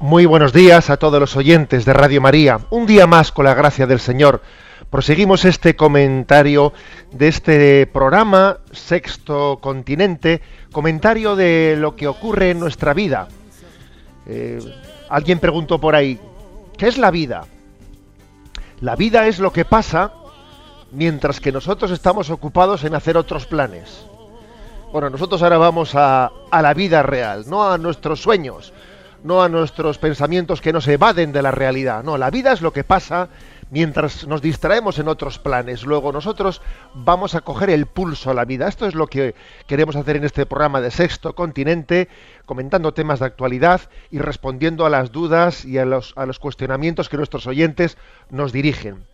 Muy buenos días a todos los oyentes de Radio María. Un día más con la gracia del Señor. Proseguimos este comentario de este programa Sexto Continente, comentario de lo que ocurre en nuestra vida. Eh, alguien preguntó por ahí, ¿qué es la vida? La vida es lo que pasa mientras que nosotros estamos ocupados en hacer otros planes. Bueno, nosotros ahora vamos a, a la vida real, no a nuestros sueños, no a nuestros pensamientos que nos evaden de la realidad. No, la vida es lo que pasa mientras nos distraemos en otros planes. Luego nosotros vamos a coger el pulso a la vida. Esto es lo que queremos hacer en este programa de Sexto Continente, comentando temas de actualidad y respondiendo a las dudas y a los, a los cuestionamientos que nuestros oyentes nos dirigen.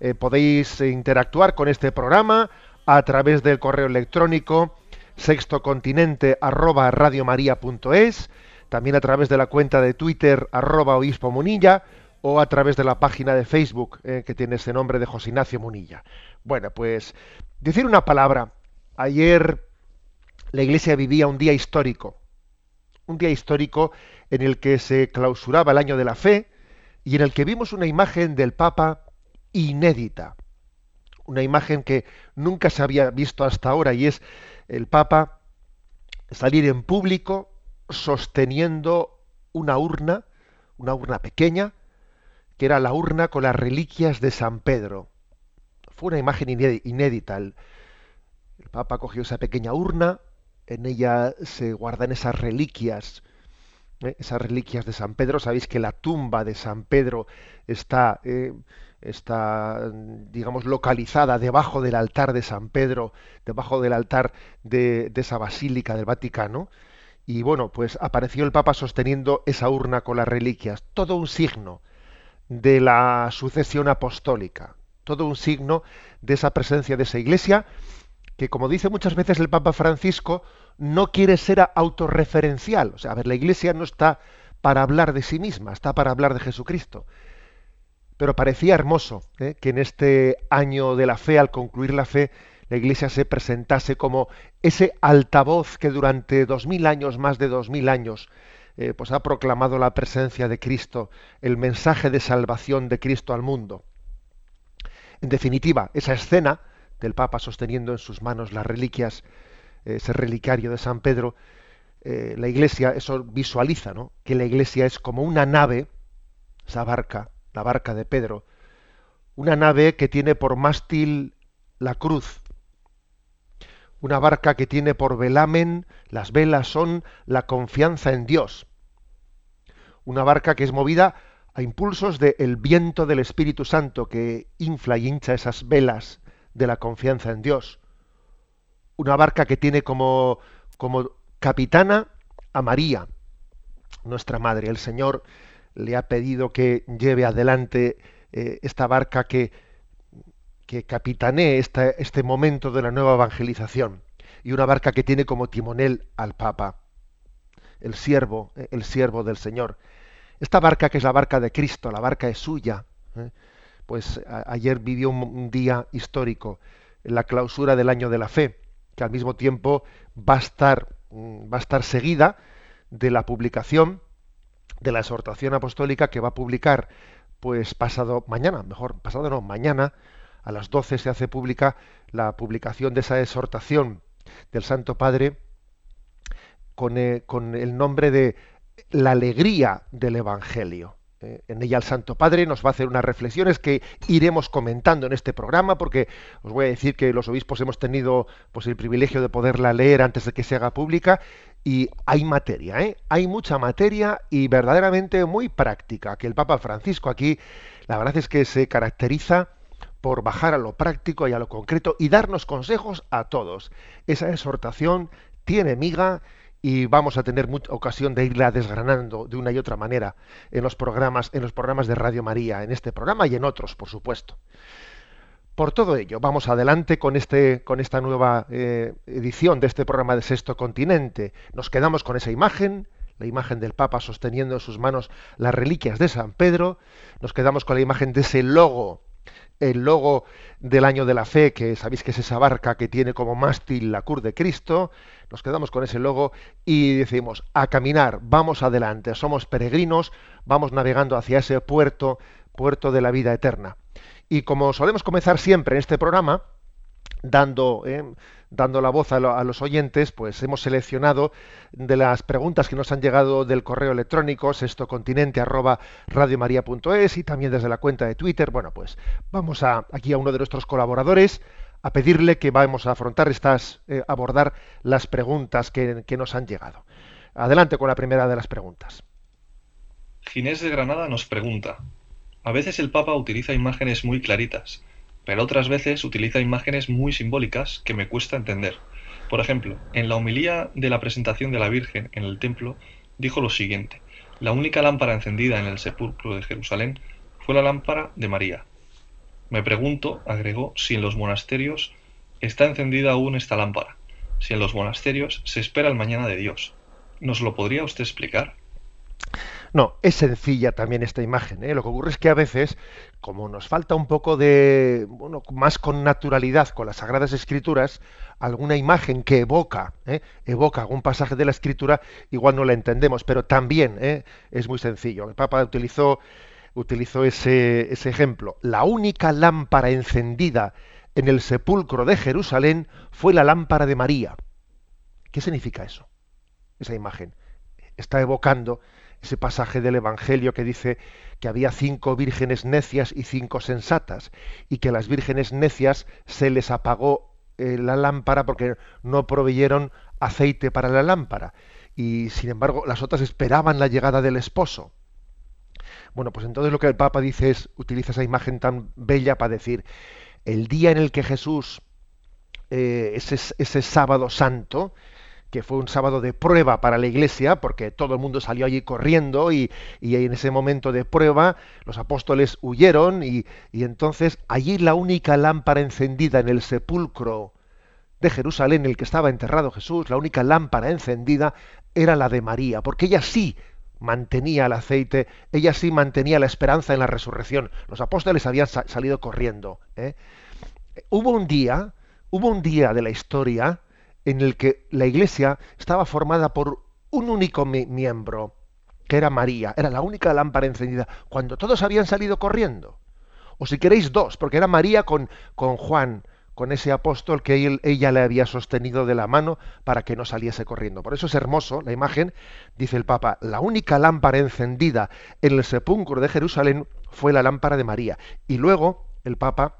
Eh, podéis interactuar con este programa a través del correo electrónico sextocontinente@radiomaria.es también a través de la cuenta de Twitter arroba obispo Munilla o a través de la página de Facebook eh, que tiene ese nombre de José Ignacio Munilla. Bueno, pues decir una palabra. Ayer la Iglesia vivía un día histórico, un día histórico en el que se clausuraba el año de la fe y en el que vimos una imagen del Papa inédita, una imagen que nunca se había visto hasta ahora y es el Papa salir en público sosteniendo una urna, una urna pequeña, que era la urna con las reliquias de San Pedro. Fue una imagen inédita. El, Papa cogió esa pequeña urna, en ella se guardan esas reliquias, ¿eh? esas reliquias de San Pedro. Sabéis que la tumba de San Pedro está, eh, está, digamos, localizada debajo del altar de San Pedro, debajo del altar de esa basílica del Vaticano. Y bueno, pues apareció el Papa sosteniendo esa urna con las reliquias, todo un signo de la sucesión apostólica, todo un signo de esa presencia de esa iglesia que, como dice muchas veces el Papa Francisco, no quiere ser autorreferencial. O sea, a ver, la iglesia no está para hablar de sí misma, está para hablar de Jesucristo. Pero parecía hermoso ¿eh? que en este año de la fe, al concluir la fe, la Iglesia se presentase como ese altavoz que durante dos mil años, más de dos mil años, eh, pues ha proclamado la presencia de Cristo, el mensaje de salvación de Cristo al mundo. En definitiva, esa escena del Papa sosteniendo en sus manos las reliquias, eh, ese relicario de San Pedro, eh, la Iglesia, eso visualiza, ¿no? Que la Iglesia es como una nave, esa barca, la barca de Pedro, una nave que tiene por mástil la cruz, una barca que tiene por velamen, las velas son la confianza en Dios. Una barca que es movida a impulsos del viento del Espíritu Santo que infla y hincha esas velas de la confianza en Dios. Una barca que tiene como, como capitana a María, nuestra Madre. El Señor le ha pedido que lleve adelante eh, esta barca que, que capitanee este momento de la nueva evangelización y una barca que tiene como timonel al Papa, el siervo, el siervo del Señor. Esta barca que es la barca de Cristo, la barca es suya. ¿eh? Pues ayer vivió un, día histórico, la clausura del año de la fe, que al mismo tiempo va a estar, mm, va a estar seguida de la publicación de la exhortación apostólica que va a publicar pues pasado mañana, mejor pasado no, mañana a las 12 se hace pública la publicación de esa exhortación del Santo Padre con, eh, el nombre de la alegría del Evangelio. Eh, en ella el Santo Padre nos va a hacer unas reflexiones que iremos comentando en este programa, porque os voy a decir que los obispos hemos tenido pues, el privilegio de poderla leer antes de que se haga pública, y hay materia, ¿eh? hay mucha materia y verdaderamente muy práctica, que el Papa Francisco aquí, la verdad es que se caracteriza por bajar a lo práctico y a lo concreto y darnos consejos a todos. Esa exhortación tiene miga y vamos a tener mucha ocasión de irla desgranando de una y otra manera en los programas en los programas de Radio María, en este programa y en otros, por supuesto. Por todo ello, vamos adelante con este con esta nueva eh, edición de este programa de Sexto Continente. Nos quedamos con esa imagen, la imagen del Papa sosteniendo en sus manos las reliquias de San Pedro. Nos quedamos con la imagen de ese logo el logo del año de la fe, que sabéis que es esa barca que tiene como mástil la cruz de Cristo, nos quedamos con ese logo y decimos, a caminar, vamos adelante, somos peregrinos, vamos navegando hacia ese puerto, puerto de la vida eterna. Y como solemos comenzar siempre en este programa, dando, eh, dando la voz a, los oyentes, pues hemos seleccionado de las preguntas que nos han llegado del correo electrónico sextocontinente arroba radiomaria.es y también desde la cuenta de Twitter. Bueno, pues vamos a, aquí a uno de nuestros colaboradores a pedirle que vamos a afrontar estas, eh, abordar las preguntas que, que nos han llegado. Adelante con la primera de las preguntas. Ginés de Granada nos pregunta, a veces el Papa utiliza imágenes muy claritas, pero otras veces utiliza imágenes muy simbólicas que me cuesta entender. Por ejemplo, en la homilía de la presentación de la Virgen en el templo dijo lo siguiente, la única lámpara encendida en el sepulcro de Jerusalén fue la lámpara de María. Me pregunto, agregó, si en los monasterios está encendida aún esta lámpara, si en los monasterios se espera el mañana de Dios. ¿Nos lo podría usted explicar? No, es sencilla también esta imagen. ¿eh? Lo que ocurre es que a veces, como nos falta un poco de, bueno, más con naturalidad con las Sagradas Escrituras, alguna imagen que evoca, ¿eh? evoca algún pasaje de la Escritura, igual no la entendemos, pero también ¿eh? es muy sencillo. El Papa utilizó, utilizó ese, ese ejemplo. La única lámpara encendida en el sepulcro de Jerusalén fue la lámpara de María. ¿Qué significa eso? Esa imagen. Está evocando ese pasaje del Evangelio que dice que había cinco vírgenes necias y cinco sensatas, y que a las vírgenes necias se les apagó eh, la lámpara porque no proveyeron aceite para la lámpara, y sin embargo las otras esperaban la llegada del esposo. Bueno, pues entonces lo que el Papa dice es, utiliza esa imagen tan bella para decir, el día en el que Jesús, eh, ese, ese sábado santo, que fue un sábado de prueba para la iglesia, porque todo el mundo salió allí corriendo y, en ese momento de prueba los apóstoles huyeron y, y, entonces allí la única lámpara encendida en el sepulcro de Jerusalén, en el que estaba enterrado Jesús, la única lámpara encendida era la de María, porque ella sí mantenía el aceite, ella sí mantenía la esperanza en la resurrección. Los apóstoles habían salido corriendo. ¿eh? Hubo un día, hubo un día de la historia, en el que la iglesia estaba formada por un único miembro, que era María, era la única lámpara encendida, cuando todos habían salido corriendo. O si queréis dos, porque era María con, con Juan, con ese apóstol que ella le había sostenido de la mano para que no saliese corriendo. Por eso es hermoso la imagen, dice el Papa, la única lámpara encendida en el sepulcro de Jerusalén fue la lámpara de María. Y luego el Papa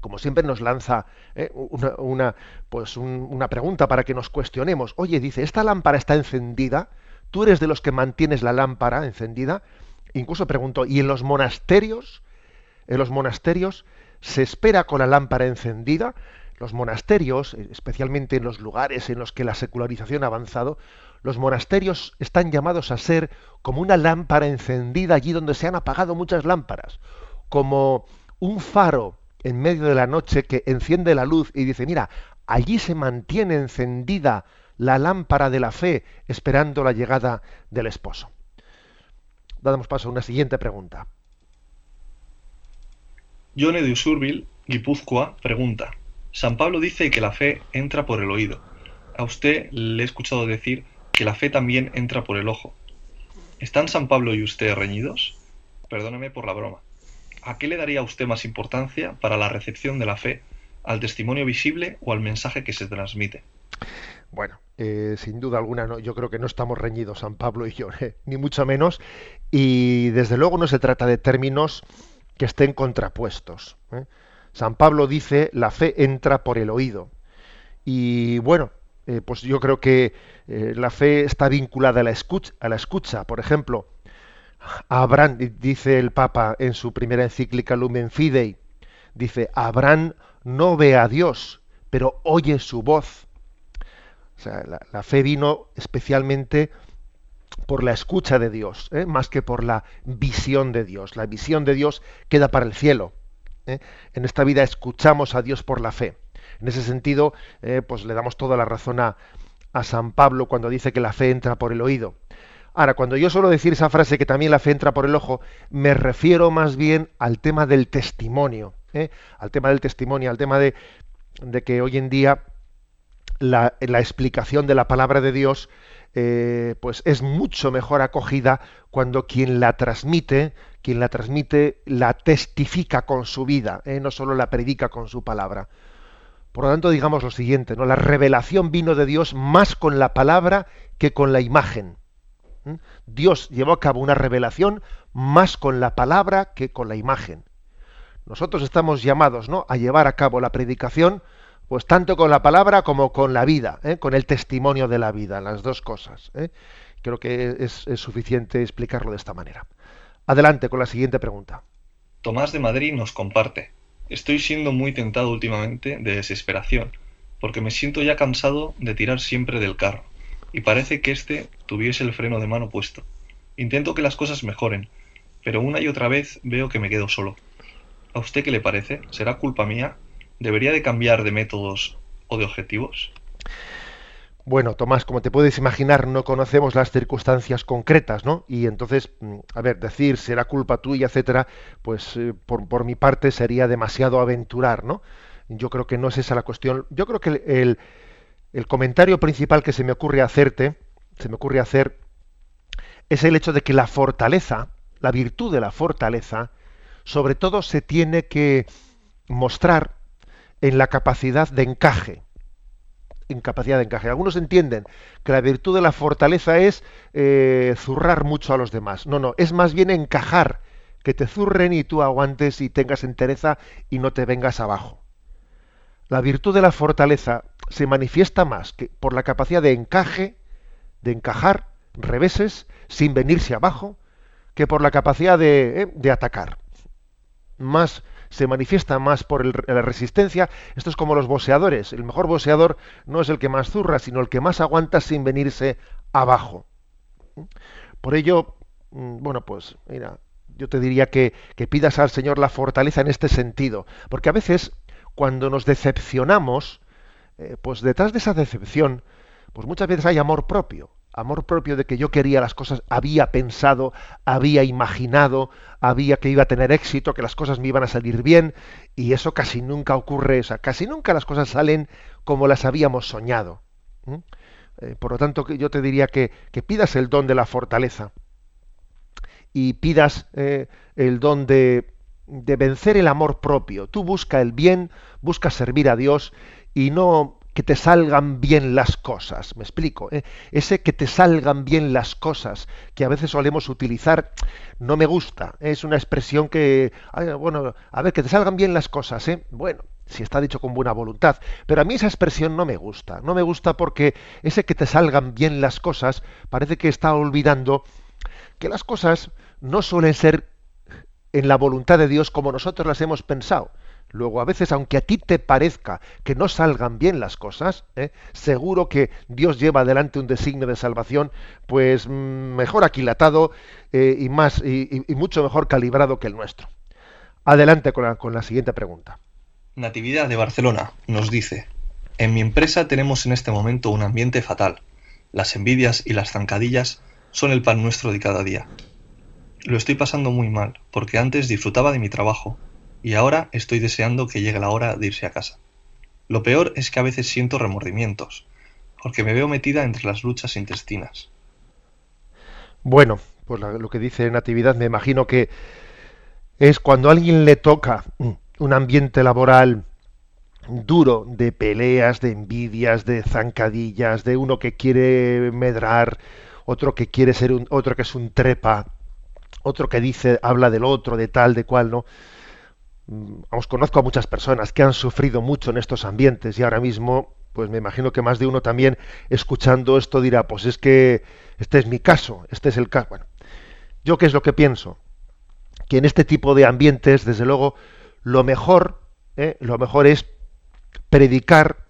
como siempre nos lanza eh, una, pues una pregunta para que nos cuestionemos. Oye, dice, ¿esta lámpara está encendida? ¿Tú eres de los que mantienes la lámpara encendida? Incluso pregunto, ¿y en los monasterios? ¿En los monasterios se espera con la lámpara encendida? Los monasterios, especialmente en los lugares en los que la secularización ha avanzado, los monasterios están llamados a ser como una lámpara encendida allí donde se han apagado muchas lámparas, como un faro en medio de la noche que enciende la luz y dice, mira, allí se mantiene encendida la lámpara de la fe esperando la llegada del esposo. Damos paso a una siguiente pregunta. Yone de Usurbil, Guipúzcoa, pregunta. San Pablo dice que la fe entra por el oído. A usted le he escuchado decir que la fe también entra por el ojo. ¿Están San Pablo y usted reñidos? Perdóneme por la broma. ¿A qué le daría usted más importancia para la recepción de la fe? ¿Al testimonio visible o al mensaje que se transmite? Bueno, eh, sin duda alguna, no, yo creo que no estamos reñidos, San Pablo y yo, ¿eh? ni mucho menos. Y desde luego no se trata de términos que estén contrapuestos. ¿eh? San Pablo dice, la fe entra por el oído. Y bueno, pues yo creo que la fe está vinculada a la, escucha, a la escucha. Por ejemplo, Abraham, dice el Papa en su primera encíclica Lumen Fidei, dice, Abraham no ve a Dios, pero oye su voz. O sea, la, fe vino especialmente por la escucha de Dios, ¿eh? más que por la visión de Dios. La visión de Dios queda para el cielo. ¿eh? En esta vida escuchamos a Dios por la fe. En ese sentido, eh, pues le damos toda la razón a, a San Pablo cuando dice que la fe entra por el oído. Ahora, cuando yo suelo decir esa frase que también la fe entra por el ojo, me refiero más bien al tema del testimonio, al tema del testimonio, al tema de, de que hoy en día la, explicación de la palabra de Dios eh, pues es mucho mejor acogida cuando quien la transmite, quien la transmite, la testifica con su vida, ¿eh? no solo la predica con su palabra. Por lo tanto, digamos lo siguiente, ¿no? La revelación vino de Dios más con la palabra que con la imagen. Dios llevó a cabo una revelación más con la palabra que con la imagen. Nosotros estamos llamados ¿no? a llevar a cabo la predicación pues tanto con la palabra como con la vida, ¿eh? con el testimonio de la vida, las dos cosas. ¿eh? Creo que es, suficiente explicarlo de esta manera. Adelante con la siguiente pregunta. Tomás de Madrid nos comparte. Estoy siendo muy tentado últimamente de desesperación, porque me siento ya cansado de tirar siempre del carro, y parece que éste tuviese el freno de mano puesto. Intento que las cosas mejoren, pero una y otra vez veo que me quedo solo. ¿A usted qué le parece? ¿Será culpa mía ¿Debería de cambiar de métodos o de objetivos? Bueno, Tomás, como te puedes imaginar, no conocemos las circunstancias concretas, ¿no? Y entonces, mm, a ver, decir será culpa tuya, etcétera, pues eh, por, mi parte sería demasiado aventurar, ¿no? Yo creo que no es esa la cuestión. Yo creo que el comentario principal que se me ocurre hacerte, se me ocurre hacer, es el hecho de que la fortaleza, la virtud de la fortaleza, sobre todo se tiene que mostrar en la capacidad de encaje. En capacidad de encaje. Algunos entienden que la virtud de la fortaleza es eh, zurrar mucho a los demás. No, no, es más bien encajar, que te zurren y tú aguantes y tengas entereza y no te vengas abajo. La virtud de la fortaleza se manifiesta más que por la capacidad de encaje, de encajar reveses sin venirse abajo, que por la capacidad de, eh, de atacar. Más se manifiesta más por la resistencia. Esto es como los boxeadores. El mejor boxeador no es el que más zurra, sino el que más aguanta sin venirse abajo. Por ello, mm, bueno, pues mira, yo te diría que, pidas al Señor la fortaleza en este sentido. Porque a veces, cuando nos decepcionamos, eh, pues detrás de esa decepción, pues muchas veces hay amor propio amor propio de que yo quería las cosas, había pensado, había imaginado, había que iba a tener éxito, que las cosas me iban a salir bien, y eso casi nunca ocurre, o sea, casi nunca las cosas salen como las habíamos soñado. Eh, por lo tanto, yo te diría que, pidas el don de la fortaleza y pidas eh, el don de, de vencer el amor propio. Tú busca el bien, busca servir a Dios y no que te salgan bien las cosas. Me explico. ¿eh? Ese que te salgan bien las cosas, que a veces solemos utilizar, no me gusta. Es una expresión que, bueno, a ver, que te salgan bien las cosas, ¿eh? Bueno, si está dicho con buena voluntad. Pero a mí esa expresión no me gusta. No me gusta porque ese que te salgan bien las cosas parece que está olvidando que las cosas no suelen ser en la voluntad de Dios como nosotros las hemos pensado. Luego, a veces, aunque a ti te parezca que no salgan bien las cosas, ¿eh? seguro que Dios lleva adelante un designio de salvación, pues mm, mejor aquilatado eh, y más y, mucho mejor calibrado que el nuestro. Adelante con la, con la siguiente pregunta. Natividad de Barcelona nos dice: En mi empresa tenemos en este momento un ambiente fatal. Las envidias y las zancadillas son el pan nuestro de cada día. Lo estoy pasando muy mal, porque antes disfrutaba de mi trabajo y ahora estoy deseando que llegue la hora de irse a casa. Lo peor es que a veces siento remordimientos, porque me veo metida entre las luchas intestinas. Bueno, pues lo que dice Natividad me imagino que es cuando a alguien le toca un ambiente laboral duro de peleas, de envidias, de zancadillas, de uno que quiere medrar, otro que quiere ser un, otro que es un trepa, otro que dice, habla del otro, de tal, de cual, ¿no? Mm, os conozco a muchas personas que han sufrido mucho en estos ambientes y ahora mismo, pues me imagino que más de uno también escuchando esto dirá, pues es que este es mi caso, este es el caso. Bueno, yo qué es lo que pienso, que en este tipo de ambientes, desde luego, lo mejor, ¿eh? lo mejor es predicar,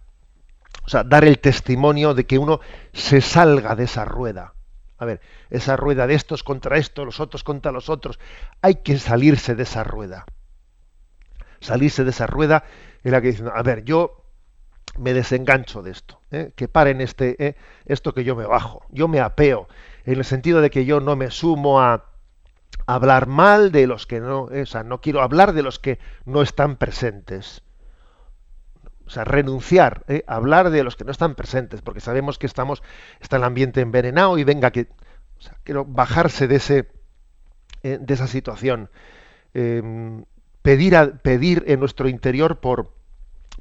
o sea, dar el testimonio de que uno se salga de esa rueda. A ver, esa rueda de estos contra estos, los otros contra los otros. Hay que salirse de esa rueda. Salirse de esa rueda en la que dicen, a ver, yo me desengancho de esto, ¿eh? que paren este, ¿eh? esto que yo me bajo, yo me apeo, en el sentido de que yo no me sumo a, hablar mal de los que no, o sea, no quiero hablar de los que no están presentes o sea, renunciar, ¿eh? hablar de los que no están presentes, porque sabemos que estamos, está el ambiente envenenado y venga que, quiero bajarse de ese, eh, de esa situación, em, pedir, pedir en nuestro interior por,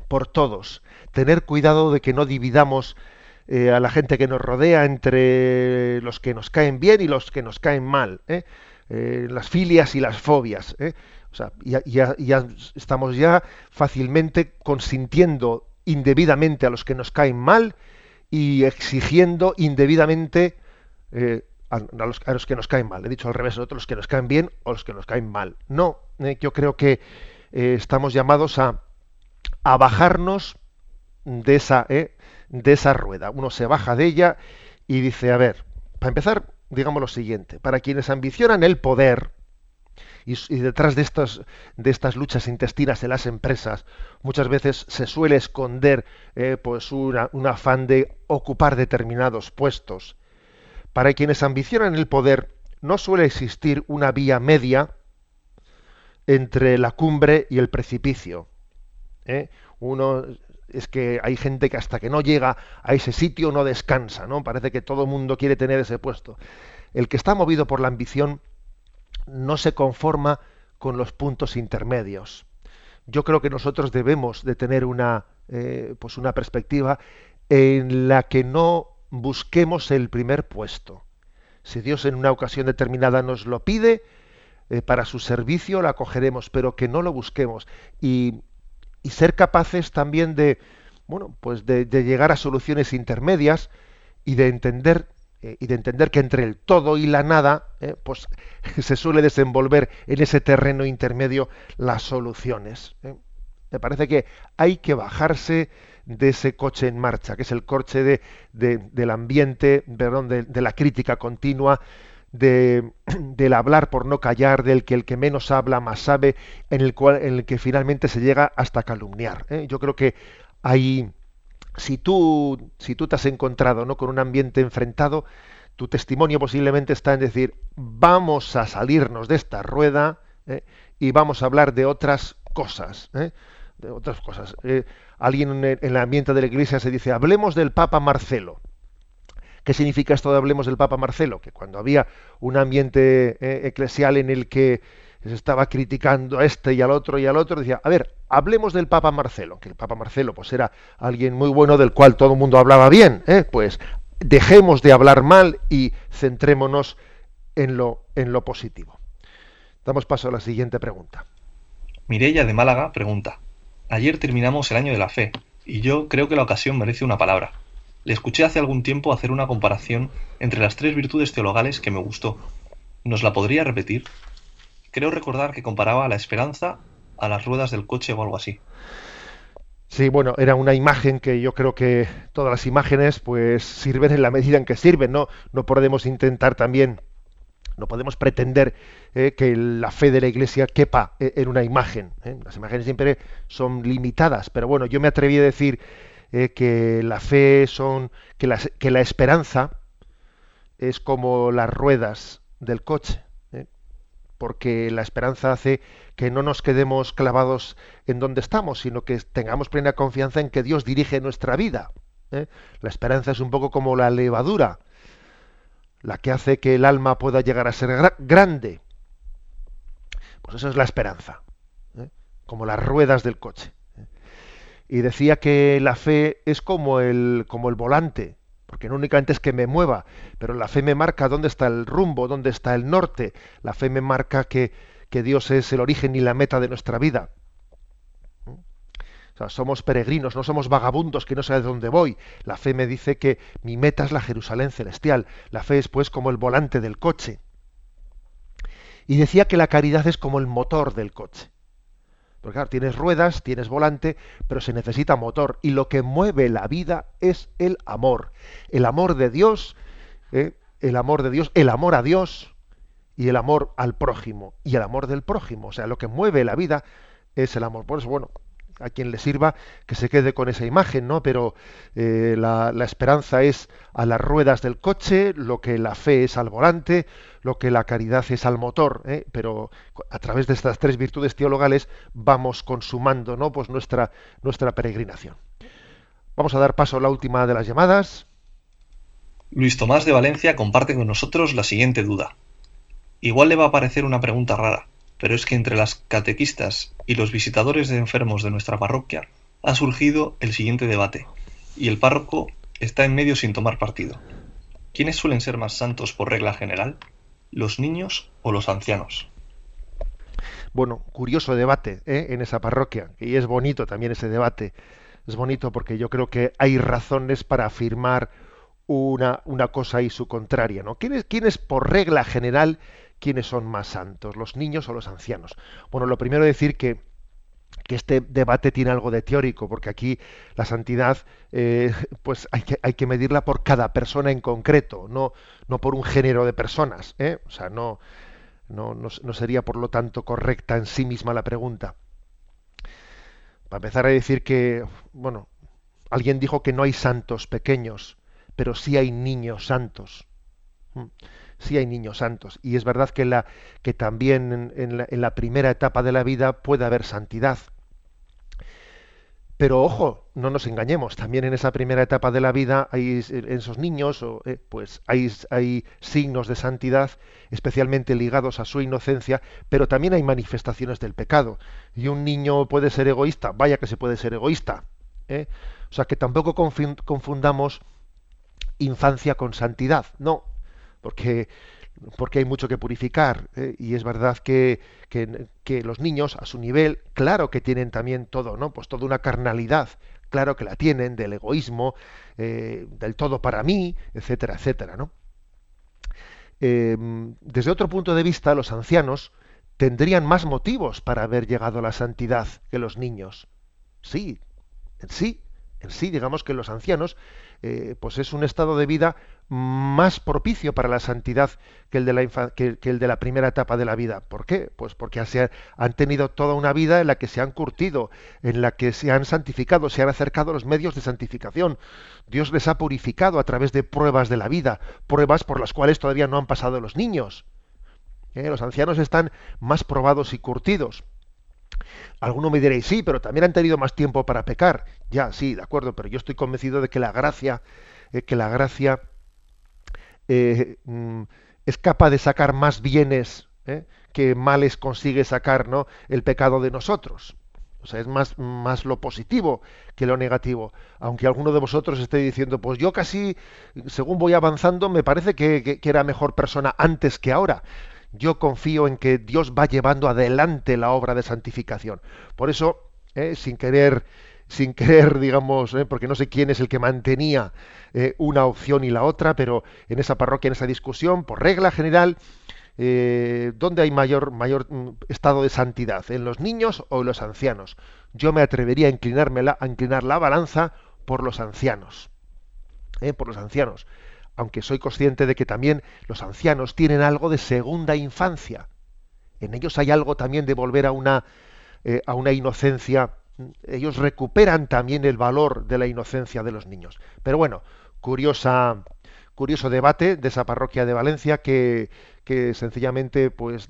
por todos, tener cuidado de que no dividamos eh, a la gente que nos rodea entre los que nos caen bien y los que nos caen mal, las filias y las fobias sea, ya, estamos ya fácilmente consintiendo indebidamente a los que nos caen mal y exigiendo indebidamente eh, a, los, que nos caen mal. He dicho al revés, otros los que nos caen bien o los que nos caen mal. No, eh, yo creo que eh, estamos llamados a, a bajarnos de esa, de esa rueda. Uno se baja de ella y dice, a ver, para empezar, digamos lo siguiente, para quienes ambicionan el poder, y, detrás de estas, de estas luchas intestinas en las empresas muchas veces se suele esconder eh, pues un afán de ocupar determinados puestos. Para quienes ambicionan el poder no suele existir una vía media entre la cumbre y el precipicio. ¿eh? Uno es que hay gente que hasta que no llega a ese sitio no descansa, ¿no? Parece que todo el mundo quiere tener ese puesto. El que está movido por la ambición no se conforma con los puntos intermedios. Yo creo que nosotros debemos de tener una, eh, pues una perspectiva en la que no busquemos el primer puesto. Si Dios en una ocasión determinada nos lo pide, eh, para su servicio la acogeremos, pero que no lo busquemos. Y, ser capaces también de, bueno, pues de, de llegar a soluciones intermedias y de entender eh, y de entender que entre el todo y la nada, eh, pues se suele desenvolver en ese terreno intermedio las soluciones. Eh. Me parece que hay que bajarse de ese coche en marcha, que es el coche de, del ambiente, perdón, de, la crítica continua, de, del hablar por no callar, del que el que menos habla más sabe, en el cual, en el que finalmente se llega hasta calumniar. Yo creo que hay si tú, si tú te has encontrado ¿no? con un ambiente enfrentado, tu testimonio posiblemente está en decir, vamos a salirnos de esta rueda ¿eh? y vamos a hablar de otras cosas. ¿eh? Otras cosas. Eh, alguien en el ambiente de la iglesia se dice, hablemos del Papa Marcelo. ¿Qué significa esto de hablemos del Papa Marcelo? Que cuando había un ambiente eclesial en el que se estaba criticando a este y al otro y al otro, decía, a ver, hablemos del Papa Marcelo, que el Papa Marcelo pues era alguien muy bueno del cual todo el mundo hablaba bien, ¿eh? pues dejemos de hablar mal y centrémonos en lo, en lo positivo. Damos paso a la siguiente pregunta. Mirella de Málaga pregunta, ayer terminamos el año de la fe y yo creo que la ocasión merece una palabra. Le escuché hace algún tiempo hacer una comparación entre las tres virtudes teologales que me gustó. ¿Nos la podría repetir? Creo recordar que comparaba la esperanza a las ruedas del coche o algo así. Sí, bueno, era una imagen que yo creo que todas las imágenes pues sirven en la medida en que sirven, ¿no? No podemos intentar también, no podemos pretender eh, que la fe de la Iglesia quepa eh, en una imagen. ¿eh? Las imágenes siempre son limitadas, pero bueno, yo me atreví a decir que la fe son, que la, que la esperanza es como las ruedas del coche porque la esperanza hace que no nos quedemos clavados en donde estamos, sino que tengamos plena confianza en que Dios dirige nuestra vida. La esperanza es un poco como la levadura, la que hace que el alma pueda llegar a ser grande. Pues eso es la esperanza, ¿eh? como las ruedas del coche. ¿eh? y decía que la fe es como el, como el volante, porque no únicamente es que me mueva, pero la fe me marca dónde está el rumbo, dónde está el norte, la fe me marca que, que Dios es el origen y la meta de nuestra vida. Somos peregrinos, no somos vagabundos que no sé de dónde voy. La fe me dice que mi meta es la Jerusalén celestial. La fe es pues como el volante del coche. Y decía que la caridad es como el motor del coche. Porque claro, tienes ruedas, tienes volante, pero se necesita motor. Y lo que mueve la vida es el amor. El amor de Dios, ¿eh? el amor de Dios, el amor a Dios y el amor al prójimo. Y el amor del prójimo. O sea, lo que mueve la vida es el amor. Por eso, bueno, a quien le sirva que se quede con esa imagen, ¿no? Pero eh, la, esperanza es a las ruedas del coche, lo que la fe es al volante, lo que la caridad es al motor, ¿eh? pero a través de estas tres virtudes teologales vamos consumando, ¿no? Pues nuestra, nuestra peregrinación. Vamos a dar paso a la última de las llamadas. Luis Tomás de Valencia comparte con nosotros la siguiente duda. Igual le va a parecer una pregunta rara, pero es que entre las catequistas y los visitadores de enfermos de nuestra parroquia ha surgido el siguiente debate, y el párroco está en medio sin tomar partido. ¿Quiénes suelen ser más santos por regla general? ¿Los niños o los ancianos? Bueno, curioso debate ¿eh? en esa parroquia, y es bonito también ese debate. Es bonito porque yo creo que hay razones para afirmar una, una cosa y su contraria. ¿no? ¿Quién, es, ¿Quién es por regla general quiénes son más santos, los niños o los ancianos. Bueno, lo primero decir que, que este debate tiene algo de teórico, porque aquí la santidad, eh, pues hay que, medirla por cada persona en concreto, no, por un género de personas. ¿eh? O sea, no, no, no, sería por lo tanto correcta en sí misma la pregunta. Para empezar a decir que, bueno, alguien dijo que no hay santos pequeños, pero sí hay niños santos. Sí hay niños santos. Y es verdad que, la, que también en, la, primera etapa de la vida puede haber santidad. Pero ojo, no nos engañemos, también en esa primera etapa de la vida hay en esos niños eh, pues hay, hay, signos de santidad especialmente ligados a su inocencia, pero también hay manifestaciones del pecado. Y un niño puede ser egoísta, vaya que se puede ser egoísta. ¿eh? O sea que tampoco confundamos infancia con santidad. No, porque porque hay mucho que purificar ¿eh? y es verdad que, que, los niños a su nivel claro que tienen también todo no pues toda una carnalidad claro que la tienen del egoísmo eh, del todo para mí etcétera etcétera no em, desde otro punto de vista los ancianos tendrían más motivos para haber llegado a la santidad que los niños. Sí en sí en sí digamos que los ancianos eh, pues es un estado de vida más propicio para la santidad que el, de la que, el de la primera etapa de la vida. ¿Por qué? Pues porque han tenido toda una vida en la que se han curtido, en la que se han santificado, se han acercado a los medios de santificación. Dios les ha purificado a través de pruebas de la vida, pruebas por las cuales todavía no han pasado los niños. ¿Eh? Los ancianos están más probados y curtidos. Alguno me diréis, sí, pero también han tenido más tiempo para pecar. Ya, sí, de acuerdo, pero yo estoy convencido de que la gracia, eh, que la gracia eh, mm, es capaz de sacar más bienes eh, que males consigue sacar ¿no? el pecado de nosotros. O sea, es más, más lo positivo que lo negativo. Aunque alguno de vosotros esté diciendo, pues yo casi, según voy avanzando, me parece que era mejor persona antes que ahora yo confío en que Dios va llevando adelante la obra de santificación. Por eso, eh, sin querer, sin querer, digamos, eh, porque no sé quién es el que mantenía eh, una opción y la otra, pero en esa parroquia, en esa discusión, por regla general, ¿dónde hay mayor, mayor mm, estado de santidad? ¿En los niños o en los ancianos? Yo me atrevería a, inclinarme a inclinar la balanza por los ancianos. por los ancianos aunque soy consciente de que también los ancianos tienen algo de segunda infancia. En ellos hay algo también de volver a una, eh, a una inocencia. Ellos recuperan también el valor de la inocencia de los niños. Pero bueno, curiosa, curioso debate de esa parroquia de Valencia que, que sencillamente, pues,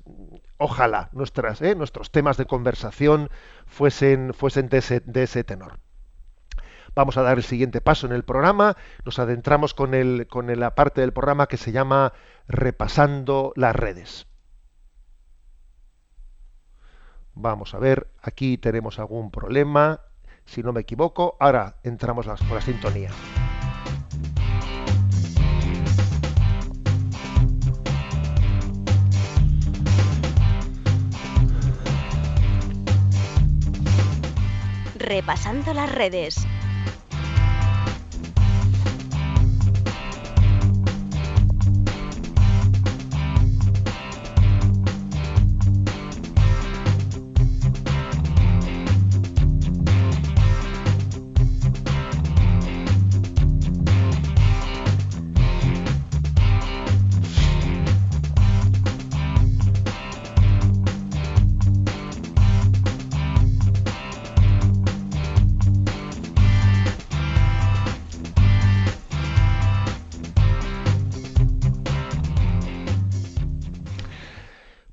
ojalá nuestras, eh, nuestros temas de conversación fuesen, fuesen de ese tenor. Vamos a dar el siguiente paso en el programa. Nos adentramos con, el, con la parte del programa que se llama Repasando las redes. Vamos a ver, aquí tenemos algún problema. si no me equivoco. Ahora entramos por la sintonía. Repasando las redes.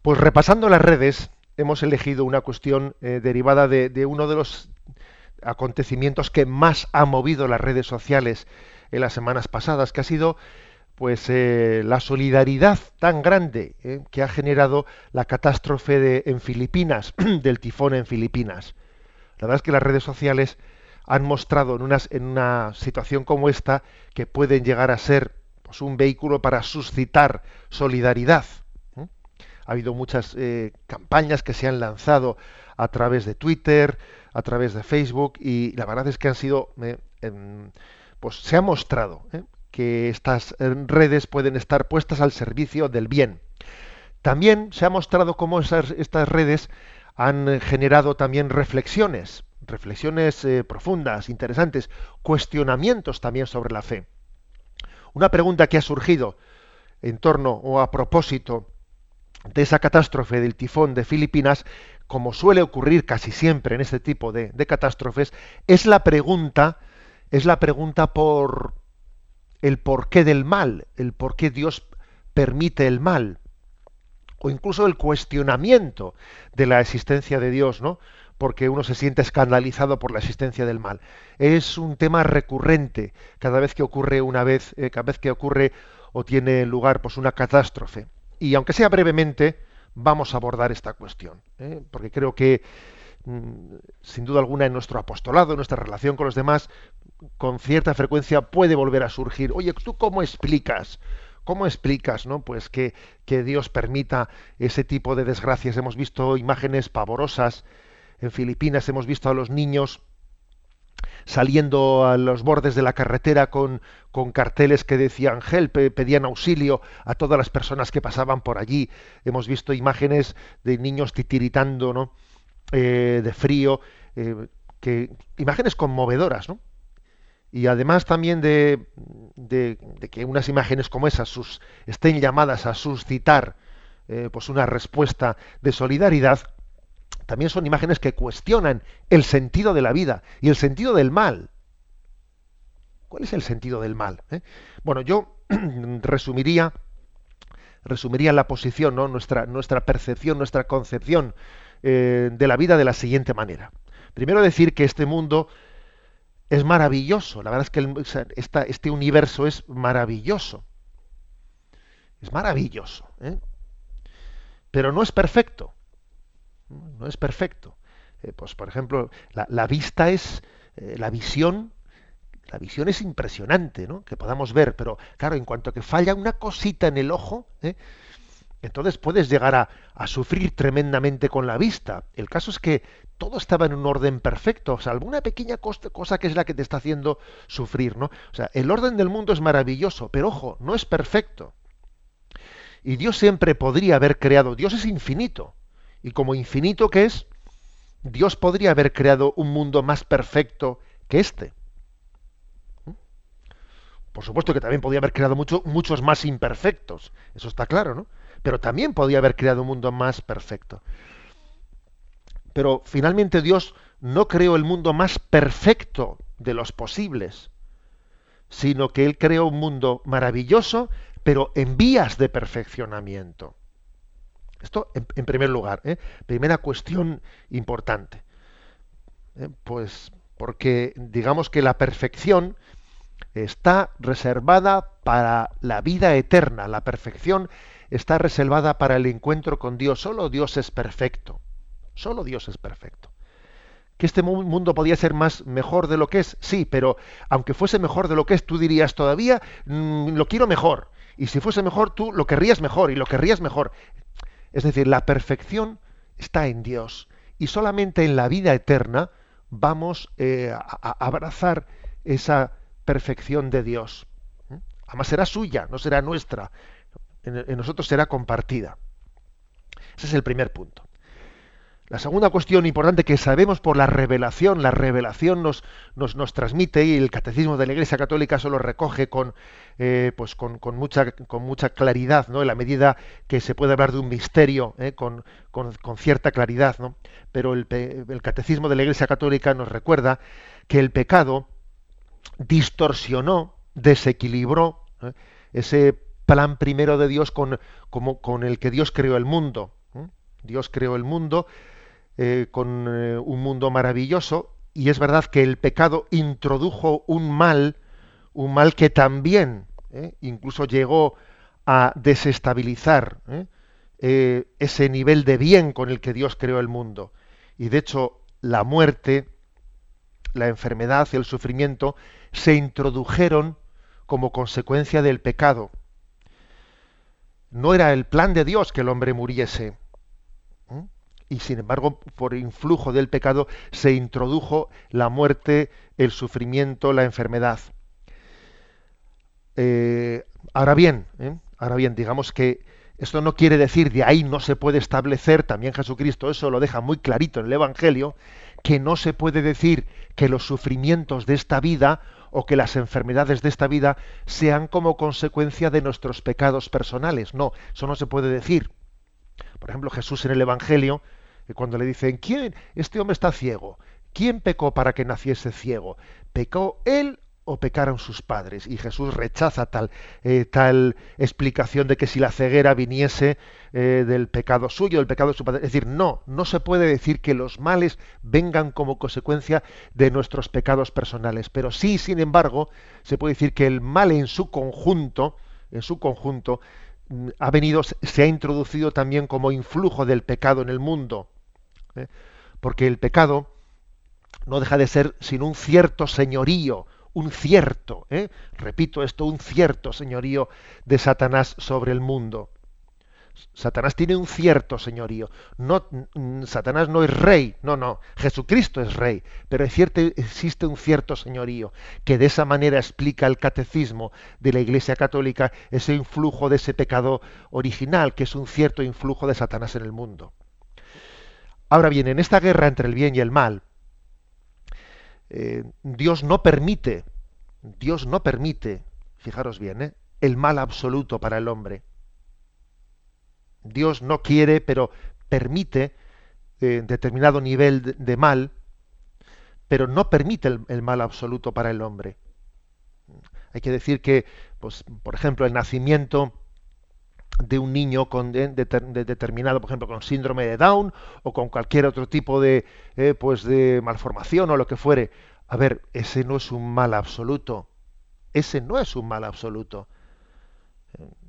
Pues repasando las redes, hemos elegido una cuestión eh, derivada de, uno de los acontecimientos que más ha movido las redes sociales en las semanas pasadas, que ha sido pues eh, la solidaridad tan grande eh, que ha generado la catástrofe en Filipinas, del tifón en Filipinas. La verdad es que las redes sociales han mostrado en, en una situación como esta que pueden llegar a ser pues, un vehículo para suscitar solidaridad ha habido muchas eh, campañas que se han lanzado a través de Twitter, a través de Facebook y la verdad es que han sido, eh, pues se ha mostrado eh, que estas redes pueden estar puestas al servicio del bien. También se ha mostrado cómo estas redes han generado también reflexiones, reflexiones profundas, interesantes, cuestionamientos también sobre la fe. Una pregunta que ha surgido en torno o a propósito de esa catástrofe del tifón de Filipinas, como suele ocurrir casi siempre en este tipo de, catástrofes, es la pregunta, es la pregunta por el porqué del mal, el por qué Dios permite el mal, o incluso el cuestionamiento de la existencia de Dios, ¿no? porque uno se siente escandalizado por la existencia del mal. Es un tema recurrente cada vez que ocurre una vez, eh, cada vez que ocurre o tiene lugar pues una catástrofe y aunque sea brevemente, vamos a abordar esta cuestión, ¿eh? porque creo que mm, sin duda alguna en nuestro apostolado, en nuestra relación con los demás, con cierta frecuencia puede volver a surgir. Oye, ¿tú cómo explicas? ¿Cómo explicas, no? Pues que, que Dios permita ese tipo de desgracias. Hemos visto imágenes pavorosas en Filipinas, hemos visto a los niños saliendo a los bordes de la carretera con, con carteles que decían help, pedían auxilio a todas las personas que pasaban por allí. Hemos visto imágenes de niños titiritando, ¿no? Eh, de frío, eh, que, imágenes conmovedoras, ¿no? Y además también de, de, que unas imágenes como esas sus, estén llamadas a suscitar eh, pues una respuesta de solidaridad, también son imágenes que cuestionan el sentido de la vida y el sentido del mal. ¿Cuál es el sentido del mal? Eh? Bueno, yo resumiría, resumiría la posición, ¿no? nuestra, nuestra percepción, nuestra concepción eh, de la vida de la siguiente manera. Primero decir que este mundo es maravilloso. La verdad es que este universo es maravilloso. Es maravilloso. ¿eh? Pero no es perfecto no es perfecto. Eh, pues, por ejemplo, la, vista es, eh, la visión, la visión es impresionante, ¿no? Que podamos ver, pero claro, en cuanto que falla una cosita en el ojo, ¿eh? entonces puedes llegar a, a, sufrir tremendamente con la vista. El caso es que todo estaba en un orden perfecto, salvo una pequeña cosa que es la que te está haciendo sufrir, ¿no? O sea, el orden del mundo es maravilloso, pero ojo, no es perfecto. Y Dios siempre podría haber creado, Dios es infinito, y como infinito que es, Dios podría haber creado un mundo más perfecto que este. ¿Mm? Por supuesto que también podría haber creado muchos más imperfectos, eso está claro, ¿no? Pero también podría haber creado un mundo más perfecto. Pero finalmente Dios no creó el mundo más perfecto de los posibles, sino que Él creó un mundo maravilloso, pero en vías de perfeccionamiento. Esto en, primer lugar, ¿eh? primera cuestión importante. ¿eh? Pues porque digamos que la perfección está reservada para la vida eterna, la perfección está reservada para el encuentro con Dios. Solo Dios es perfecto. Solo Dios es perfecto. que este mundo podía ser más mejor de lo que es, sí, pero aunque fuese mejor de lo que es, tú dirías todavía mm, lo quiero mejor. Y si fuese mejor, tú lo querrías mejor y lo querrías mejor. Es decir, la perfección está en Dios. Y solamente en la vida eterna vamos eh, a, abrazar esa perfección de Dios. ¿Mm? Además será suya, no será nuestra. en nosotros será compartida. Ese es el primer punto. La segunda cuestión importante que sabemos por la revelación, la revelación nos, nos, nos transmite y el catecismo de la Iglesia Católica solo recoge con, eh, pues con, mucha, claridad, ¿no? en la medida que se puede hablar de un misterio eh, con, cierta claridad. ¿no? Pero el, el, catecismo de la Iglesia Católica nos recuerda que el pecado distorsionó, desequilibró ¿eh? ese plan primero de Dios con, como, con el que Dios creó el mundo. Dios creó el mundo eh, con eh, un mundo maravilloso y es verdad que el pecado introdujo un mal, un mal que también eh, incluso llegó a desestabilizar ese nivel de bien con el que Dios creó el mundo. Y de hecho la muerte, la enfermedad y el sufrimiento se introdujeron como consecuencia del pecado. No era el plan de Dios que el hombre muriese, y sin embargo por influjo del pecado se introdujo la muerte, el sufrimiento, la enfermedad. Eh, ahora bien, ¿eh? ahora bien, digamos que esto no quiere decir de ahí no se puede establecer, también Jesucristo eso lo deja muy clarito en el Evangelio, que no se puede decir que los sufrimientos de esta vida o que las enfermedades de esta vida sean como consecuencia de nuestros pecados personales. No, eso no se puede decir. Por ejemplo, Jesús en el Evangelio, eh, cuando le dicen, ¿quién? Este hombre está ciego. ¿Quién pecó para que naciese ciego? ¿Pecó él o pecaron sus padres? Y Jesús rechaza tal, eh, tal explicación de que si la ceguera viniese eh, del pecado suyo, del pecado de su padre. Es decir, no, no se puede decir que los males vengan como consecuencia de nuestros pecados personales. Pero sí, sin embargo, se puede decir que el mal en su conjunto, en su conjunto, ha venido, se ha introducido también como influjo del pecado en el mundo. ¿eh? porque el pecado no deja de ser sino un cierto señorío, un cierto, ¿eh? repito esto, un cierto señorío de Satanás sobre el mundo. Satanás tiene un cierto señorío. No, mm, Satanás no es rey, no, no. Jesucristo es rey, pero es cierto, existe un cierto señorío que de esa manera explica el catecismo de la Iglesia Católica ese influjo de ese pecado original, que es un cierto influjo de Satanás en el mundo. Ahora bien, en esta guerra entre el bien y el mal, eh, Dios no permite, Dios no permite, fijaros bien, ¿eh? el mal absoluto para el hombre. Dios no quiere, pero permite eh, determinado nivel de, mal, pero no permite el, mal absoluto para el hombre. Hay que decir que, pues, por ejemplo, el nacimiento de un niño con de, determinado, por ejemplo, con síndrome de Down o con cualquier otro tipo de, eh, pues de malformación o lo que fuere. A ver, ese no es un mal absoluto. Ese no es un mal absoluto.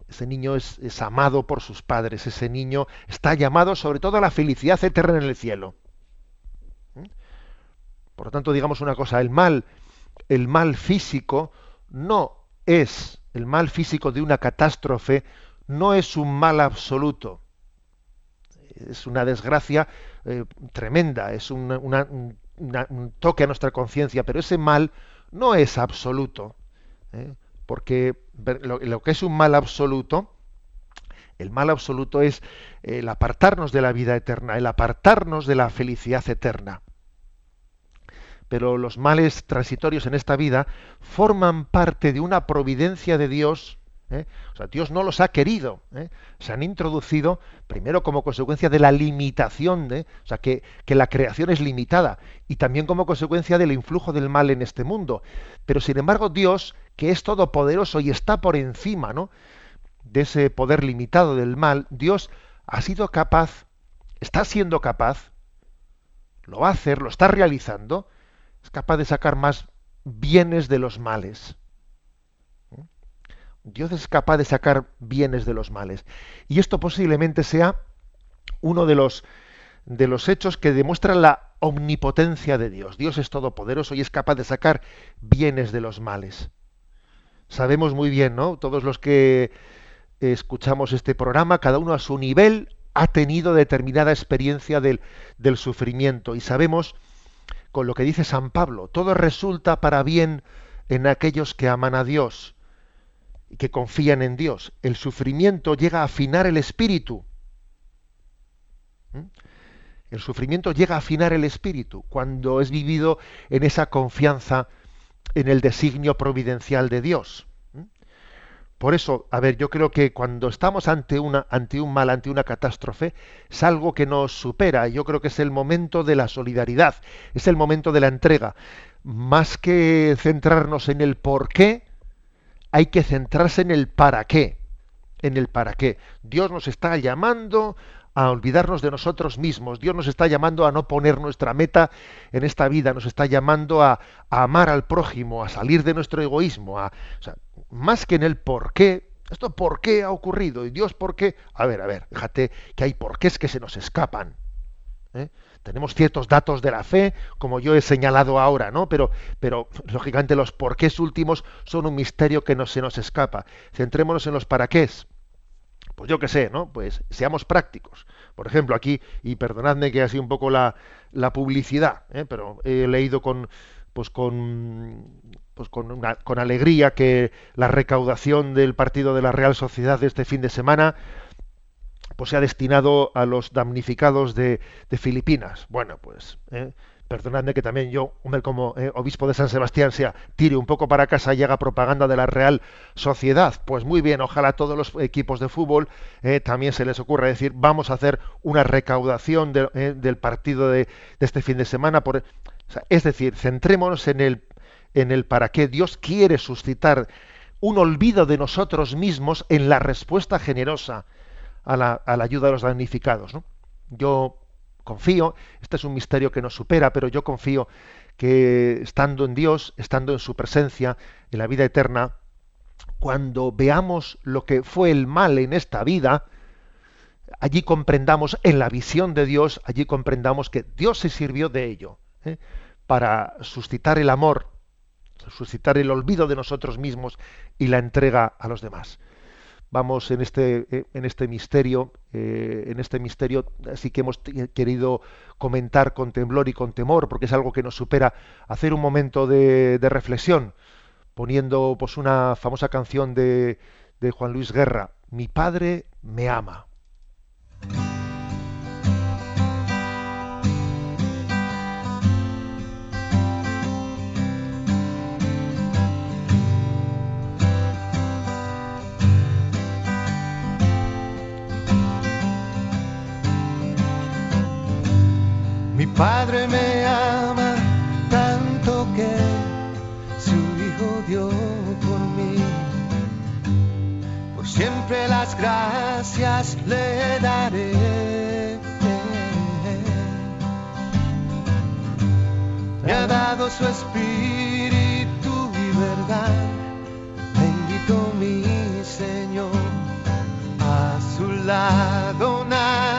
Ese niño es, amado por sus padres. Ese niño está llamado sobre todo a la felicidad eterna en el cielo. ¿Mm? Por lo tanto, digamos una cosa, el mal, el mal físico no es el mal físico de una catástrofe no es un mal absoluto. Es una desgracia eh, tremenda, es un, un, toque a nuestra conciencia, pero ese mal no es absoluto. ¿eh? Porque lo, que es un mal absoluto, el mal absoluto es el apartarnos de la vida eterna, el apartarnos de la felicidad eterna. Pero los males transitorios en esta vida forman parte de una providencia de Dios ¿eh? O sea, Dios no los ha querido. ¿eh? Se han introducido primero como consecuencia de la limitación, ¿eh? o sea, que, que, la creación es limitada, y también como consecuencia del influjo del mal en este mundo. Pero sin embargo, Dios, que es todopoderoso y está por encima ¿no? de ese poder limitado del mal, Dios ha sido capaz, está siendo capaz, lo va a hacer, lo está realizando, es capaz de sacar más bienes de los males. Dios es capaz de sacar bienes de los males. Y esto posiblemente sea uno de los, de los hechos que demuestran la omnipotencia de Dios. Dios es todopoderoso y es capaz de sacar bienes de los males. Sabemos muy bien, ¿no? Todos los que escuchamos este programa, cada uno a su nivel ha tenido determinada experiencia del, del sufrimiento y sabemos con lo que dice San Pablo, todo resulta para bien en aquellos que aman a Dios que confían en Dios. El sufrimiento llega a afinar el espíritu. ¿Mm? El sufrimiento llega a afinar el espíritu cuando es vivido en esa confianza en el designio providencial de Dios. ¿Mm? Por eso, a ver, yo creo que cuando estamos ante una ante un mal, ante una catástrofe, es algo que nos supera. Yo creo que es el momento de la solidaridad, es el momento de la entrega. Más que centrarnos en el por qué, hay que centrarse en el para qué. En el para qué. Dios nos está llamando a olvidarnos de nosotros mismos. Dios nos está llamando a no poner nuestra meta en esta vida, nos está llamando a, amar al prójimo, a salir de nuestro egoísmo, a, más que en el por qué. ¿Esto por qué ha ocurrido? ¿Y Dios por qué? A ver, a ver, fíjate que hay porqués que se nos escapan. ¿eh? Tenemos ciertos datos de la fe, como yo he señalado ahora, ¿no? Pero, pero lógicamente los porqués últimos son un misterio que no se nos escapa. Centrémonos en los para qué pues yo qué sé, ¿no? Pues seamos prácticos. Por ejemplo, aquí, y perdonadme que ha sido un poco la, la publicidad, ¿eh? pero he leído con pues con pues con, con alegría que la recaudación del partido de la Real Sociedad de este fin de semana pues se ha destinado a los damnificados de, de Filipinas. Bueno, pues ¿eh? perdonadme que también yo, como eh, obispo de San Sebastián, sea tire un poco para casa y haga propaganda de la Real Sociedad. Pues muy bien, ojalá a todos los equipos de fútbol eh, también se les ocurra decir, vamos a hacer una recaudación eh, del partido de, este fin de semana. Por, es decir, centrémonos en el, en el para qué Dios quiere suscitar un olvido de nosotros mismos en la respuesta generosa a la, ayuda de los damnificados. ¿no? Yo confío, este es un misterio que nos supera, pero yo confío que estando en Dios, estando en su presencia, en la vida eterna, cuando veamos lo que fue el mal en esta vida, allí comprendamos en la visión de Dios, allí comprendamos que Dios se sirvió de ello ¿eh? para suscitar el amor, suscitar el olvido de nosotros mismos y la entrega a los demás vamos en este, eh, en este misterio, eh, en este misterio, así que hemos querido comentar con temblor y con temor, porque es algo que nos supera, hacer un momento de, de reflexión, poniendo pues una famosa canción de, de Juan Luis Guerra, Mi padre me ama. Padre me ama tanto que su Hijo dio por mí. Por siempre las gracias le daré. Me ha dado su espíritu y verdad. Bendito mi Señor. A su lado nada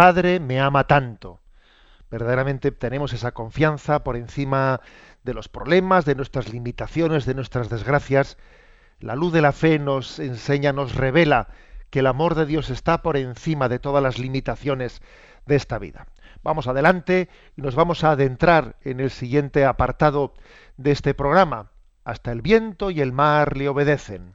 Padre me ama tanto. Verdaderamente tenemos esa confianza por encima de los problemas, de nuestras limitaciones, de nuestras desgracias. La luz de la fe nos enseña, nos revela que el amor de Dios está por encima de todas las limitaciones de esta vida. Vamos adelante y nos vamos a adentrar en el siguiente apartado de este programa. Hasta el viento y el mar le obedecen.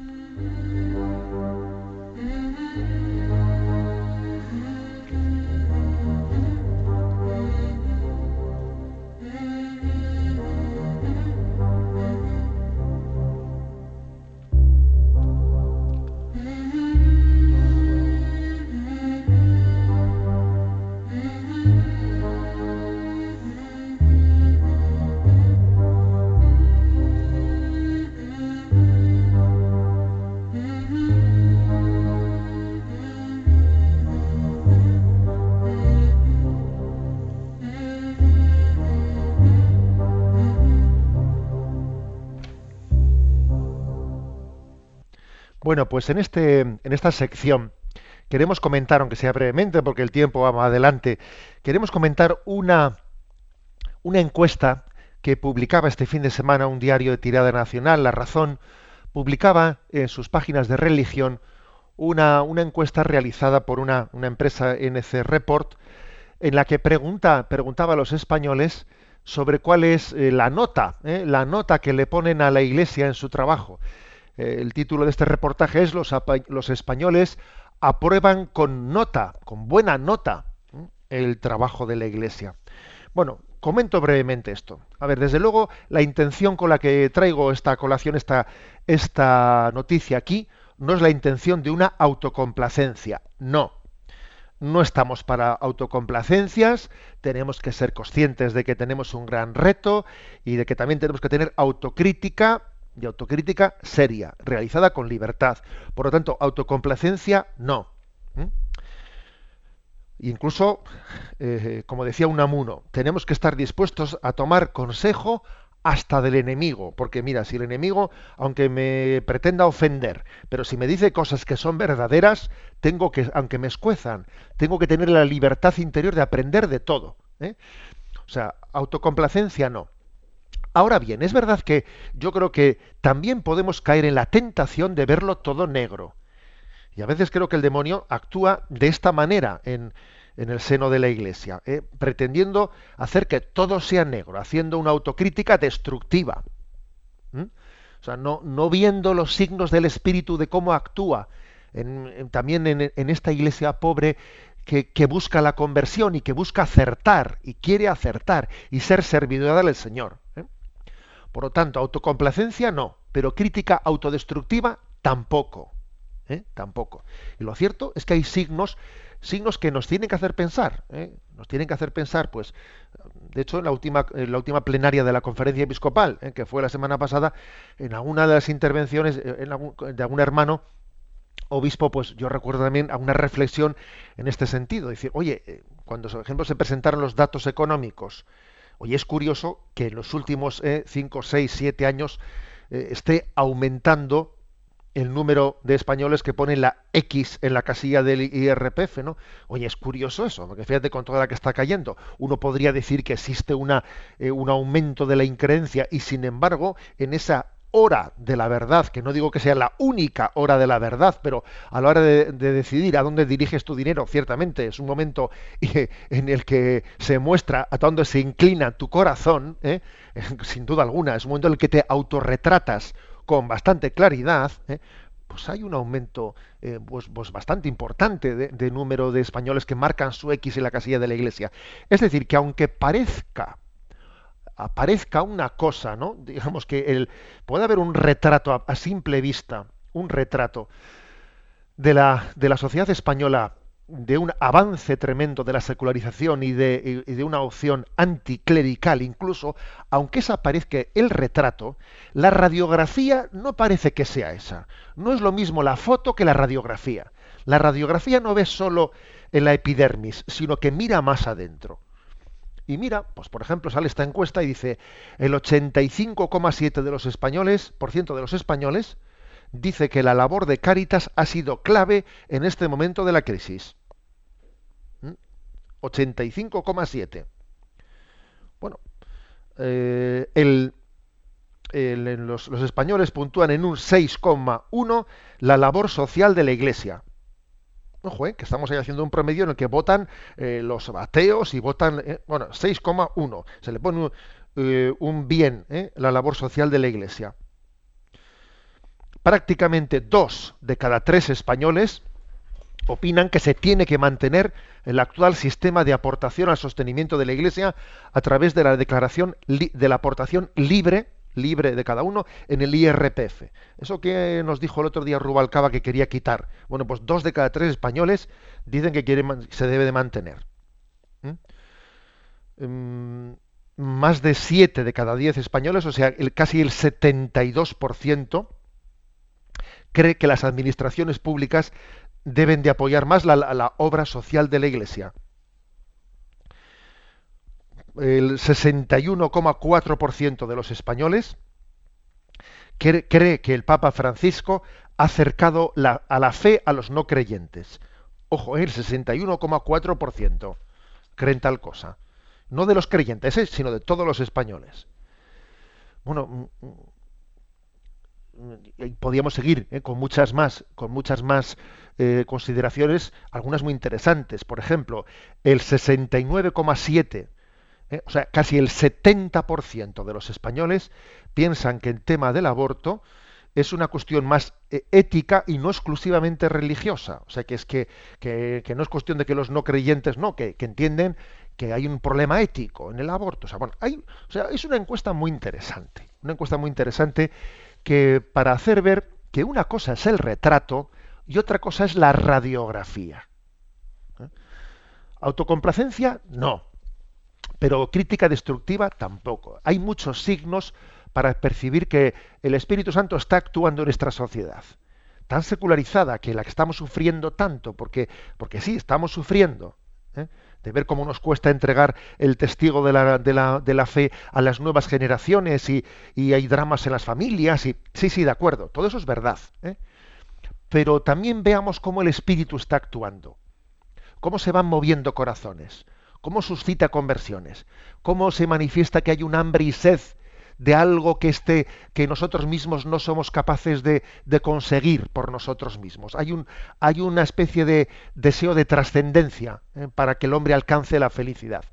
Bueno, pues en, este, en esta sección queremos comentar, aunque sea brevemente, porque el tiempo va más adelante, queremos comentar una, una encuesta que publicaba este fin de semana un diario de tirada nacional, La Razón, publicaba en sus páginas de religión una, una encuesta realizada por una, una, empresa NC Report en la que pregunta, preguntaba a los españoles sobre cuál es eh, la nota, eh, la nota que le ponen a la Iglesia en su trabajo. El título de este reportaje es los, españoles aprueban con nota, con buena nota, el trabajo de la Iglesia. Bueno, comento brevemente esto. A ver, desde luego, la intención con la que traigo esta colación, esta noticia aquí, no es la intención de una autocomplacencia. No. No estamos para autocomplacencias, tenemos que ser conscientes de que tenemos un gran reto y de que también tenemos que tener autocrítica de autocrítica seria, realizada con libertad. Por lo tanto, autocomplacencia no. Incluso, eh, como decía Unamuno, tenemos que estar dispuestos a tomar consejo hasta del enemigo, porque mira, si el enemigo, aunque me pretenda ofender, pero si me dice cosas que son verdaderas, tengo que, aunque me escuezan, tengo que tener la libertad interior de aprender de todo. ¿eh? O sea, autocomplacencia no. Ahora bien, es verdad que yo creo que también podemos caer en la tentación de verlo todo negro. Y a veces creo que el demonio actúa de esta manera en, el seno de la iglesia, ¿eh? pretendiendo hacer que todo sea negro, haciendo una autocrítica destructiva. O sea, no, no, viendo los signos del espíritu de cómo actúa también en, esta iglesia pobre que, que, busca la conversión y que busca acertar y quiere acertar y ser servidora del Señor. Por lo tanto, autocomplacencia no, pero crítica autodestructiva tampoco. ¿eh? Tampoco. Y lo cierto es que hay signos, signos que nos tienen que hacer pensar. ¿eh? Nos tienen que hacer pensar, pues, de hecho, en la última, en la última plenaria de la conferencia episcopal, ¿eh? que fue la semana pasada, en alguna de las intervenciones de algún hermano, obispo, pues yo recuerdo también a una reflexión en este sentido. Decir, oye, cuando, por ejemplo, se presentaron los datos económicos, Hoy es curioso que en los últimos 5, 6, 7 años eh, esté aumentando el número de españoles que ponen la X en la casilla del IRPF, ¿no? Oye, es curioso eso, porque fíjate con toda la que está cayendo. Uno podría decir que existe una, eh, un aumento de la increencia y sin embargo, en esa hora de la verdad, que no digo que sea la única hora de la verdad, pero a la hora de, decidir a dónde diriges tu dinero, ciertamente es un momento en el que se muestra a dónde se inclina tu corazón, ¿eh? sin duda alguna, es un momento en el que te autorretratas con bastante claridad, ¿eh? pues hay un aumento eh, pues, pues, bastante importante de, de número de españoles que marcan su X en la casilla de la iglesia. Es decir, que aunque parezca aparezca una cosa, ¿no? Digamos que el, puede haber un retrato a, simple vista, un retrato de la, de la sociedad española de un avance tremendo de la secularización y de, y de, una opción anticlerical incluso, aunque esa parezca el retrato, la radiografía no parece que sea esa. No es lo mismo la foto que la radiografía. La radiografía no ve solo en la epidermis, sino que mira más adentro. Y mira, pues por ejemplo, sale esta encuesta y dice el 85,7 de los españoles, por ciento de los españoles, dice que la labor de Cáritas ha sido clave en este momento de la crisis. 85,7. ¿Mm? Bueno, eh, los, los, españoles puntúan en un 6,1 la labor social de la Iglesia. Ojo, eh, que estamos ahí haciendo un promedio en el que votan eh, los ateos y votan, eh, bueno, 6,1. Se le pone un, eh, un bien la labor social de la Iglesia prácticamente dos de cada tres españoles opinan que se tiene que mantener el actual sistema de aportación al sostenimiento de la Iglesia a través de la declaración de la aportación libre libre de cada uno en el IRPF. Eso que nos dijo el otro día Rubalcaba que quería quitar. Bueno, pues dos de cada tres españoles dicen que se debe de mantener. ¿Mm? Mm, más de siete de cada diez españoles, o sea, el, casi el 72%, cree que las administraciones públicas deben de apoyar más la, obra social de la Iglesia. El 61,4% de los españoles cree, que el Papa Francisco ha acercado a la fe a los no creyentes. Ojo, el 61,4% creen tal cosa. No de los creyentes, ¿eh? sino de todos los españoles. Bueno, podíamos seguir ¿eh? con muchas más, con muchas más eh, consideraciones, algunas muy interesantes. Por ejemplo, el 69,7, ¿eh? o sea, casi el 70% de los españoles piensan que el tema del aborto es una cuestión más ética y no exclusivamente religiosa. O sea, que es que, que, no es cuestión de que los no creyentes no, que, que, entienden que hay un problema ético en el aborto. O sea, bueno, es una encuesta muy interesante. Una encuesta muy interesante que para hacer ver que una cosa es el retrato y otra cosa es la radiografía. ¿Eh? Autocomplacencia, no. Pero crítica destructiva, tampoco. Hay muchos signos para percibir que el Espíritu Santo está actuando en nuestra sociedad. Tan secularizada que la que estamos sufriendo tanto, porque, porque sí, estamos sufriendo. ¿eh? de ver cómo nos cuesta entregar el testigo de la, de la, de la fe a las nuevas generaciones y, y, hay dramas en las familias. Y, sí, sí, de acuerdo, todo eso es verdad. ¿eh? Pero también veamos cómo el Espíritu está actuando, cómo se van moviendo corazones, cómo suscita conversiones, cómo se manifiesta que hay un hambre y sed de algo que esté que nosotros mismos no somos capaces de, conseguir por nosotros mismos. Hay una especie de deseo de trascendencia ¿eh? para que el hombre alcance la felicidad.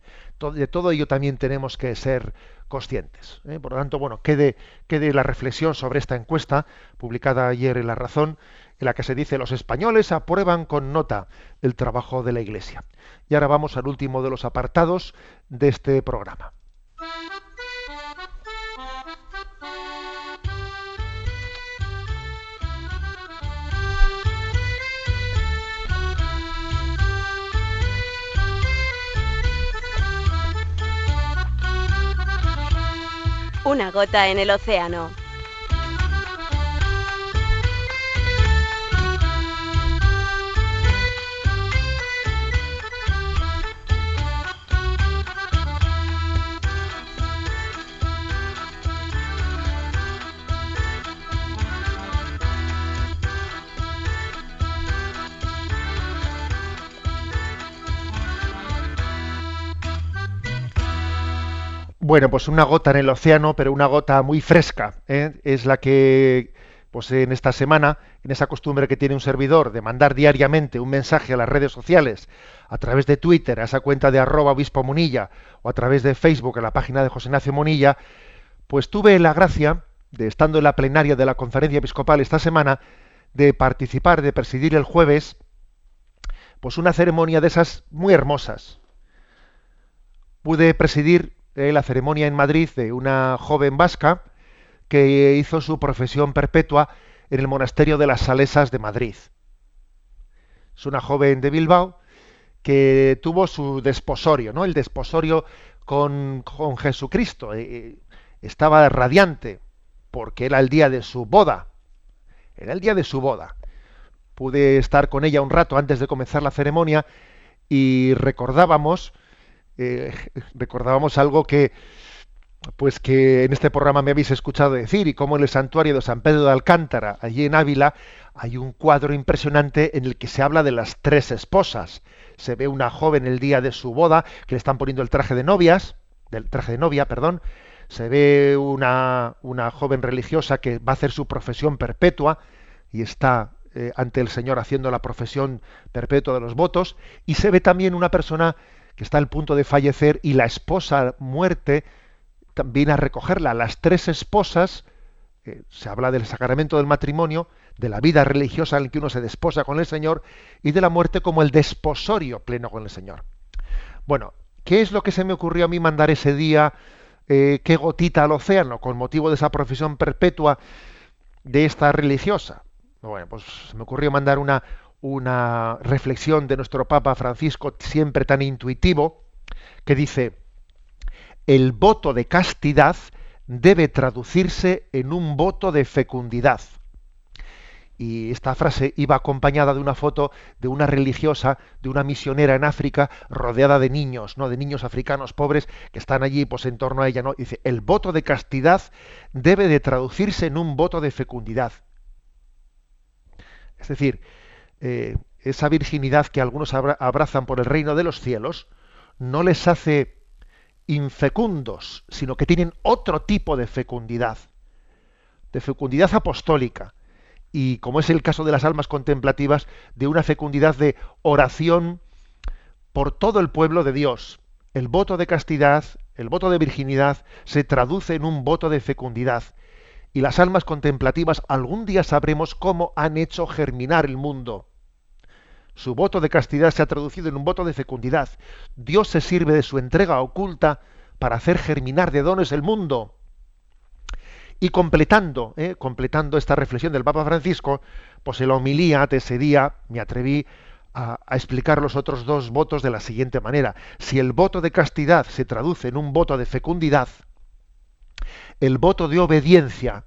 de todo ello también tenemos que ser conscientes. ¿eh? Por lo tanto, bueno, quede, quede la reflexión sobre esta encuesta publicada ayer en La Razón, en la que se dice los españoles aprueban con nota el trabajo de la Iglesia. Y ahora vamos al último de los apartados de este programa. Una gota en el océano. Bueno, pues una gota en el océano, pero una gota muy fresca. ¿eh? Es la que, pues en esta semana, en esa costumbre que tiene un servidor de mandar diariamente un mensaje a las redes sociales, a través de Twitter, a esa cuenta de arroba obispo Munilla, o a través de Facebook, a la página de José Ignacio Monilla, pues tuve la gracia, de estando en la plenaria de la conferencia episcopal esta semana, de participar, de presidir el jueves, pues una ceremonia de esas muy hermosas. Pude presidir la ceremonia en Madrid de una joven vasca que hizo su profesión perpetua en el monasterio de las Salesas de Madrid. Es una joven de Bilbao que tuvo su desposorio, ¿no? El desposorio con, con Jesucristo. Eh, eh, estaba radiante porque era el día de su boda. Era el día de su boda. Pude estar con ella un rato antes de comenzar la ceremonia y recordábamos, eh, recordábamos algo que, pues que en este programa me habéis escuchado decir y como en el santuario de San Pedro de Alcántara, allí en Ávila, hay un cuadro impresionante en el que se habla de las tres esposas. Se ve una joven el día de su boda que le están poniendo el traje de novias, del traje de novia, perdón. Se ve una, una joven religiosa que va a hacer su profesión perpetua y está eh, ante el Señor haciendo la profesión perpetua de los votos. Y se ve también una persona que está al punto de fallecer y la esposa muerte viene a recogerla. Las tres esposas, eh, se habla del sacramento del matrimonio, de la vida religiosa en la que uno se desposa con el Señor y de la muerte como el desposorio pleno con el Señor. Bueno, ¿qué es lo que se me ocurrió a mí mandar ese día? Eh, ¿Qué gotita al océano con motivo de esa profesión perpetua de esta religiosa? Bueno, pues se me ocurrió mandar una, una reflexión de nuestro Papa Francisco, siempre tan intuitivo, que dice, el voto de castidad debe traducirse en un voto de fecundidad. Y esta frase iba acompañada de una foto de una religiosa, de una misionera en África, rodeada de niños, ¿no? De niños africanos pobres que están allí, pues en torno a ella, ¿no? dice, el voto de castidad debe de traducirse en un voto de fecundidad. Es decir, eh, esa virginidad que algunos abrazan por el reino de los cielos, no les hace infecundos, sino que tienen otro tipo de fecundidad, de fecundidad apostólica, y como es el caso de las almas contemplativas, de una fecundidad de oración por todo el pueblo de Dios. El voto de castidad, el voto de virginidad, se traduce en un voto de fecundidad. Y las almas contemplativas algún día sabremos cómo han hecho germinar el mundo. Su voto de castidad se ha traducido en un voto de fecundidad. Dios se sirve de su entrega oculta para hacer germinar de dones el mundo. Y completando, eh, completando esta reflexión del Papa Francisco, pues en la homilía de ese día me atreví a, a, explicar los otros dos votos de la siguiente manera. Si el voto de castidad se traduce en un voto de fecundidad, el voto de obediencia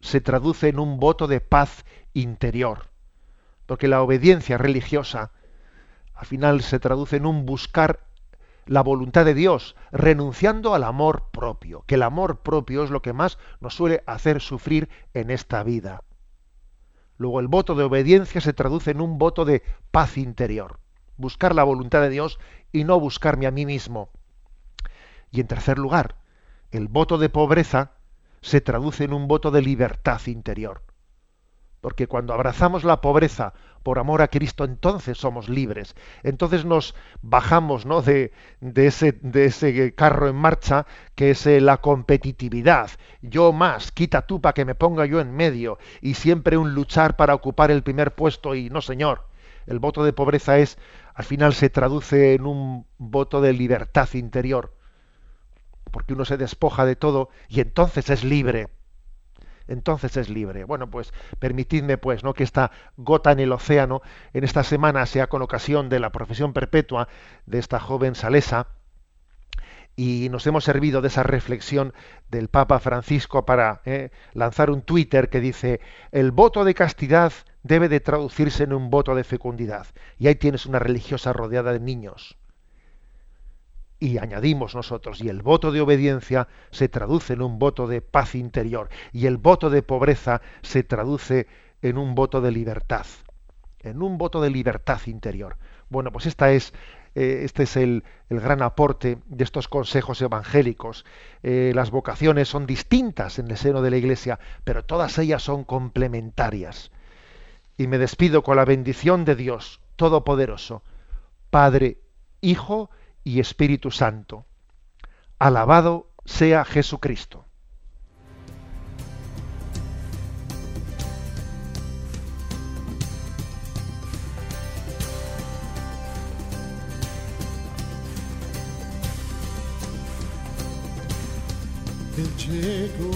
se traduce en un voto de paz interior porque la obediencia religiosa al final se traduce en un buscar la voluntad de Dios, renunciando al amor propio, que el amor propio es lo que más nos suele hacer sufrir en esta vida. Luego el voto de obediencia se traduce en un voto de paz interior, buscar la voluntad de Dios y no buscarme a mí mismo. Y en tercer lugar, el voto de pobreza se traduce en un voto de libertad interior. Porque cuando abrazamos la pobreza por amor a Cristo, entonces somos libres. Entonces nos bajamos ¿no? de, ese, de ese carro en marcha que es eh, la competitividad. Yo más, quita tú para que me ponga yo en medio. Y siempre un luchar para ocupar el primer puesto y no, señor. El voto de pobreza es, al final se traduce en un voto de libertad interior. Porque uno se despoja de todo y entonces es libre entonces es libre. Bueno, pues permitidme pues, ¿no? que esta gota en el océano en esta semana sea con ocasión de la profesión perpetua de esta joven salesa y nos hemos servido de esa reflexión del Papa Francisco para eh, lanzar un Twitter que dice el voto de castidad debe de traducirse en un voto de fecundidad. Y ahí tienes una religiosa rodeada de niños. Y añadimos nosotros, y el voto de obediencia se traduce en un voto de paz interior, y el voto de pobreza se traduce en un voto de libertad, en un voto de libertad interior. Bueno, pues esta es, eh, este es el, el, gran aporte de estos consejos evangélicos. Eh, las vocaciones son distintas en el seno de la Iglesia, pero todas ellas son complementarias. Y me despido con la bendición de Dios Todopoderoso, Padre, Hijo y Espíritu Santo. Alabado sea Jesucristo. Él llegó,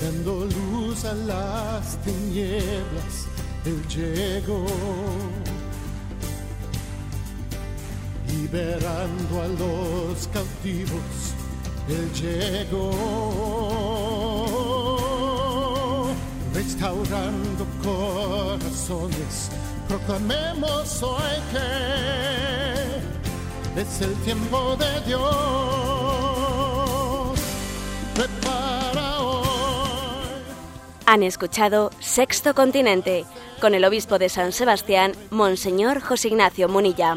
dando luz a las tinieblas Él llegó, liberando a los cautivos. Él llegó, restaurando corazones. Proclamemos hoy que es el tiempo de Dios. Prepara hoy. Han escuchado Sexto Continente con el obispo de San Sebastián, Monseñor José Ignacio Munilla.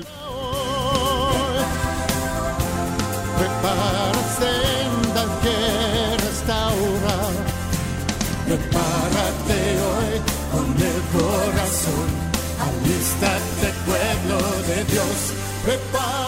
Prepárate hoy con el corazón. Alístate, pueblo de Dios. Prepara